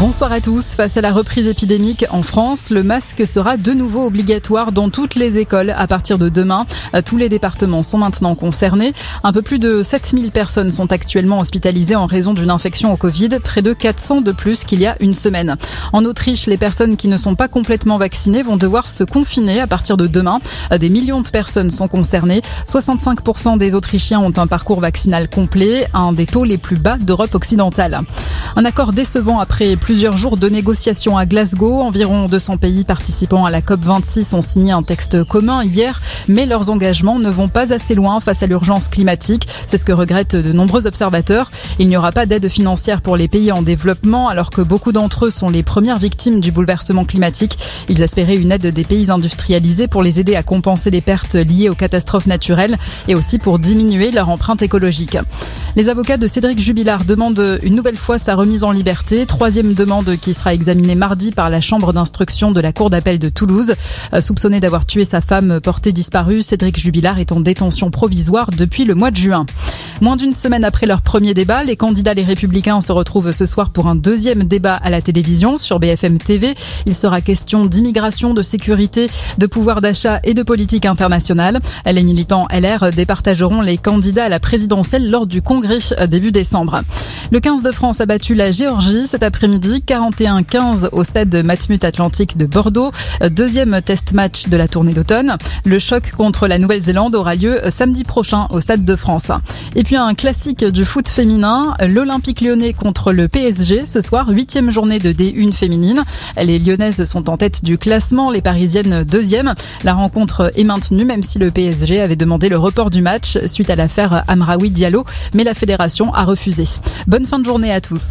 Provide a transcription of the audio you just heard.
Bonsoir à tous. Face à la reprise épidémique en France, le masque sera de nouveau obligatoire dans toutes les écoles à partir de demain. Tous les départements sont maintenant concernés. Un peu plus de 7000 personnes sont actuellement hospitalisées en raison d'une infection au Covid, près de 400 de plus qu'il y a une semaine. En Autriche, les personnes qui ne sont pas complètement vaccinées vont devoir se confiner à partir de demain. Des millions de personnes sont concernées. 65% des Autrichiens ont un parcours vaccinal complet, un des taux les plus bas d'Europe occidentale. Un accord décevant après plus plusieurs jours de négociations à Glasgow. Environ 200 pays participants à la COP26 ont signé un texte commun hier, mais leurs engagements ne vont pas assez loin face à l'urgence climatique. C'est ce que regrettent de nombreux observateurs. Il n'y aura pas d'aide financière pour les pays en développement, alors que beaucoup d'entre eux sont les premières victimes du bouleversement climatique. Ils espéraient une aide des pays industrialisés pour les aider à compenser les pertes liées aux catastrophes naturelles et aussi pour diminuer leur empreinte écologique. Les avocats de Cédric Jubilard demandent une nouvelle fois sa remise en liberté. Troisième demande qui sera examinée mardi par la chambre d'instruction de la cour d'appel de Toulouse. Euh, soupçonné d'avoir tué sa femme portée disparue, Cédric Jubilard est en détention provisoire depuis le mois de juin. Moins d'une semaine après leur premier débat, les candidats les républicains se retrouvent ce soir pour un deuxième débat à la télévision sur BFM TV. Il sera question d'immigration, de sécurité, de pouvoir d'achat et de politique internationale. Les militants LR départageront les candidats à la présidentielle lors du congrès début décembre. Le 15 de France a battu la Géorgie cet après-midi 41-15 au stade Matmut Atlantique de Bordeaux. Deuxième test match de la tournée d'automne. Le choc contre la Nouvelle-Zélande aura lieu samedi prochain au Stade de France. Puis un classique du foot féminin, l'Olympique lyonnais contre le PSG ce soir, huitième journée de D1 féminine. Les lyonnaises sont en tête du classement, les parisiennes deuxième. La rencontre est maintenue même si le PSG avait demandé le report du match suite à l'affaire Amraoui Diallo, mais la fédération a refusé. Bonne fin de journée à tous.